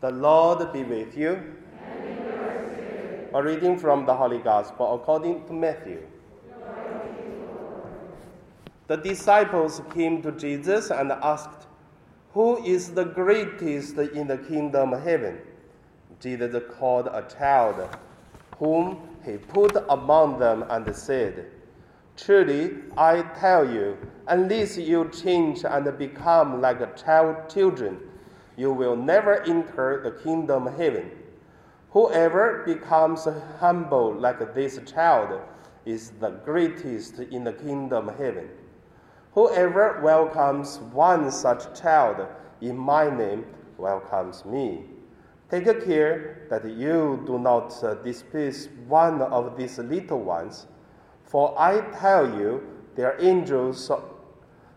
The Lord be with you. A reading from the Holy Gospel according to Matthew. The disciples came to Jesus and asked, Who is the greatest in the kingdom of heaven? Jesus called a child, whom he put among them and said, Truly, I tell you, unless you change and become like a child children, you will never enter the kingdom of heaven. Whoever becomes humble like this child is the greatest in the kingdom of heaven. Whoever welcomes one such child in my name welcomes me. Take care that you do not displease one of these little ones, for I tell you, their angels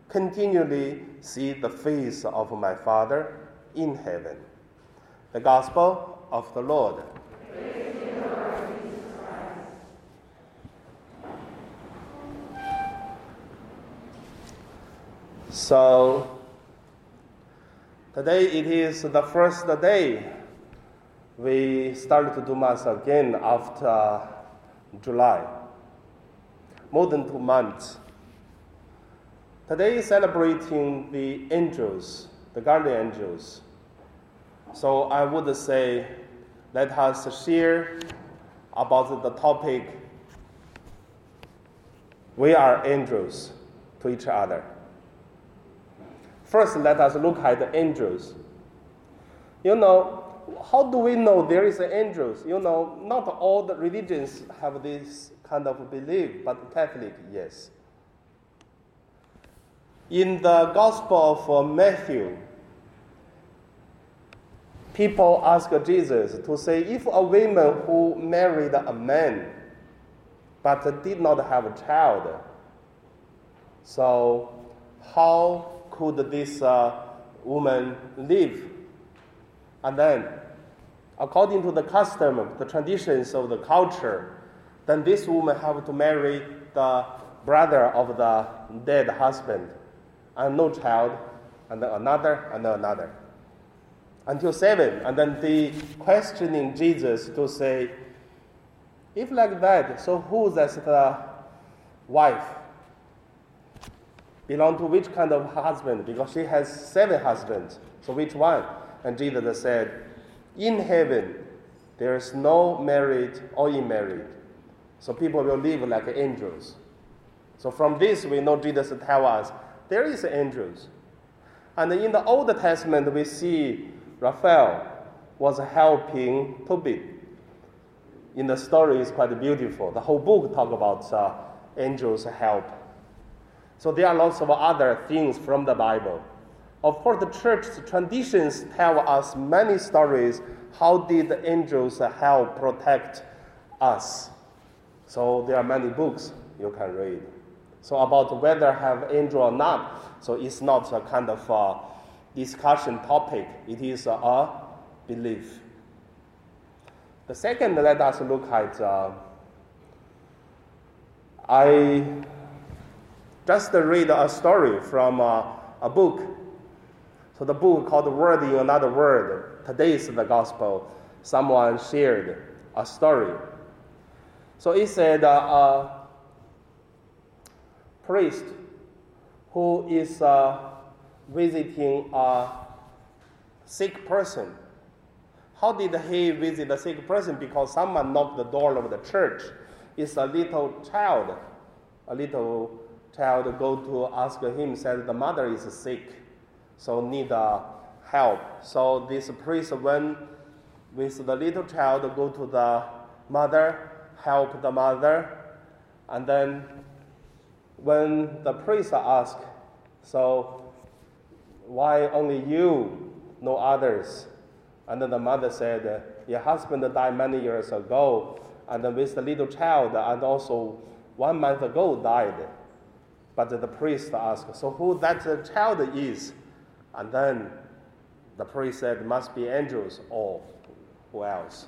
continually see the face of my Father in heaven. The Gospel of the Lord. So, today it is the first day we started to do Mass again after July, more than two months. Today is celebrating the angels, the guardian angels. So I would say, let us share about the topic. We are angels to each other. First, let us look at the angels. You know, how do we know there is angels? You know, not all the religions have this kind of belief, but Catholic, yes. In the Gospel of Matthew, people ask Jesus to say if a woman who married a man but did not have a child, so how could this uh, woman live? And then, according to the custom, the traditions of the culture, then this woman have to marry the brother of the dead husband, and no child, and then another, and then another. Until seven, and then the questioning Jesus to say, if like that, so who is the wife? belong to which kind of husband? Because she has seven husbands. So which one? And Jesus said, In heaven, there is no married or unmarried. So people will live like angels. So from this, we know Jesus tell us there is angels. And in the Old Testament, we see Raphael was helping Tobit. In the story, is quite beautiful. The whole book talk about uh, angels help so there are lots of other things from the Bible. Of course, the church traditions tell us many stories. How did the angels help protect us? So there are many books you can read. So about whether have angel or not, so it's not a kind of a discussion topic. It is a belief. The second, let us look at. Uh, I just read a story from a, a book. So the book called Word in Another Word. Today is the gospel. Someone shared a story. So it said uh, a priest who is uh, visiting a sick person. How did he visit a sick person? Because someone knocked the door of the church. It's a little child, a little child go to ask him, said the mother is sick, so need uh, help. So this priest went with the little child, go to the mother, help the mother, and then when the priest asked, so why only you, no others? And then the mother said, your husband died many years ago, and then with the little child, and also one month ago died. But the priest asked, So who that child is? And then the priest said, Must be angels or who else?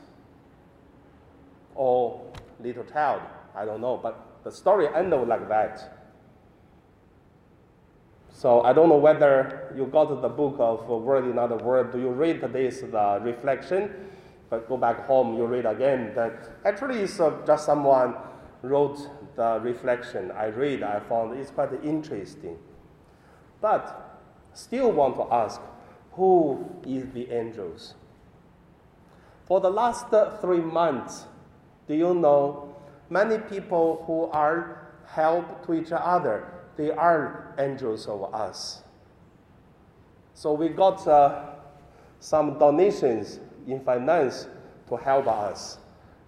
Or little child. I don't know. But the story ended like that. So I don't know whether you got the book of Word in Other Word. Do you read this the reflection? But go back home, you read again. That actually it's uh, just someone wrote the reflection. I read, I found it's quite interesting. But still want to ask, who is the angels? For the last three months, do you know many people who are help to each other? They are angels of us. So we got uh, some donations in finance to help us.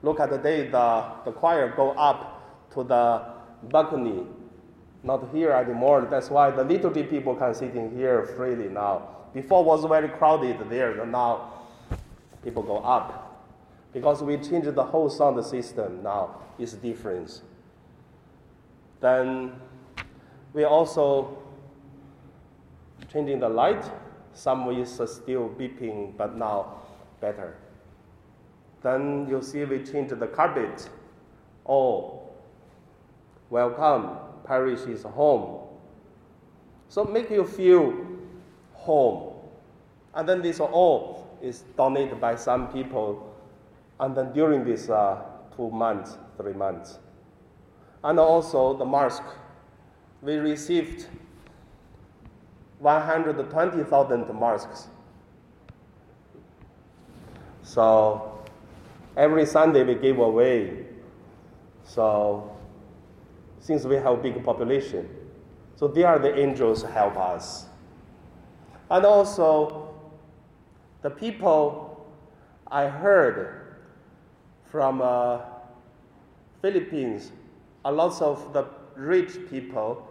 Look at the day the, the choir go up to the balcony, not here anymore. That's why the liturgy people can sit in here freely now. Before was very crowded there, now people go up. Because we changed the whole sound system now, it's different. Then we also changing the light. Some is still beeping, but now better. Then you see we change the carpet. Oh, welcome, parish is home. So make you feel home. And then this all is donated by some people. And then during this uh, two months, three months. And also the mask we received 120,000 masks. So every Sunday we give away. So since we have a big population, so they are the angels help us. And also the people I heard from uh, Philippines, a lot of the rich people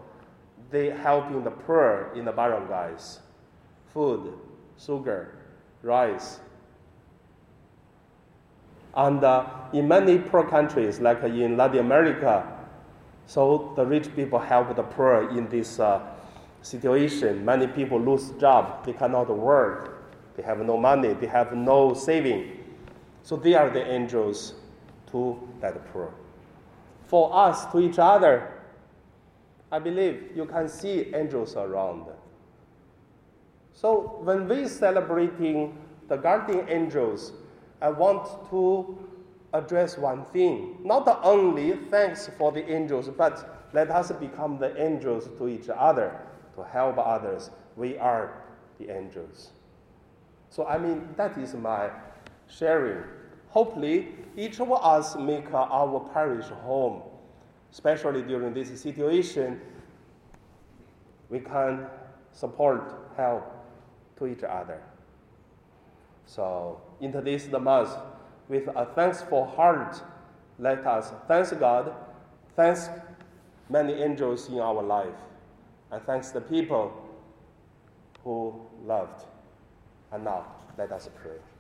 they helping the poor in the barangays. Food, sugar, rice. And uh, in many poor countries, like in Latin America, so the rich people help the poor in this uh, situation. Many people lose job, they cannot work, they have no money, they have no saving. So they are the angels to that poor. For us, to each other, I believe you can see angels around. So when we celebrating the guardian angels, I want to address one thing. Not only thanks for the angels, but let us become the angels to each other to help others. We are the angels. So I mean that is my sharing. Hopefully each of us make our parish home especially during this situation, we can support, help to each other. So, into this month, with a thankful heart, let us thank God, thank many angels in our life, and thanks the people who loved. And now, let us pray.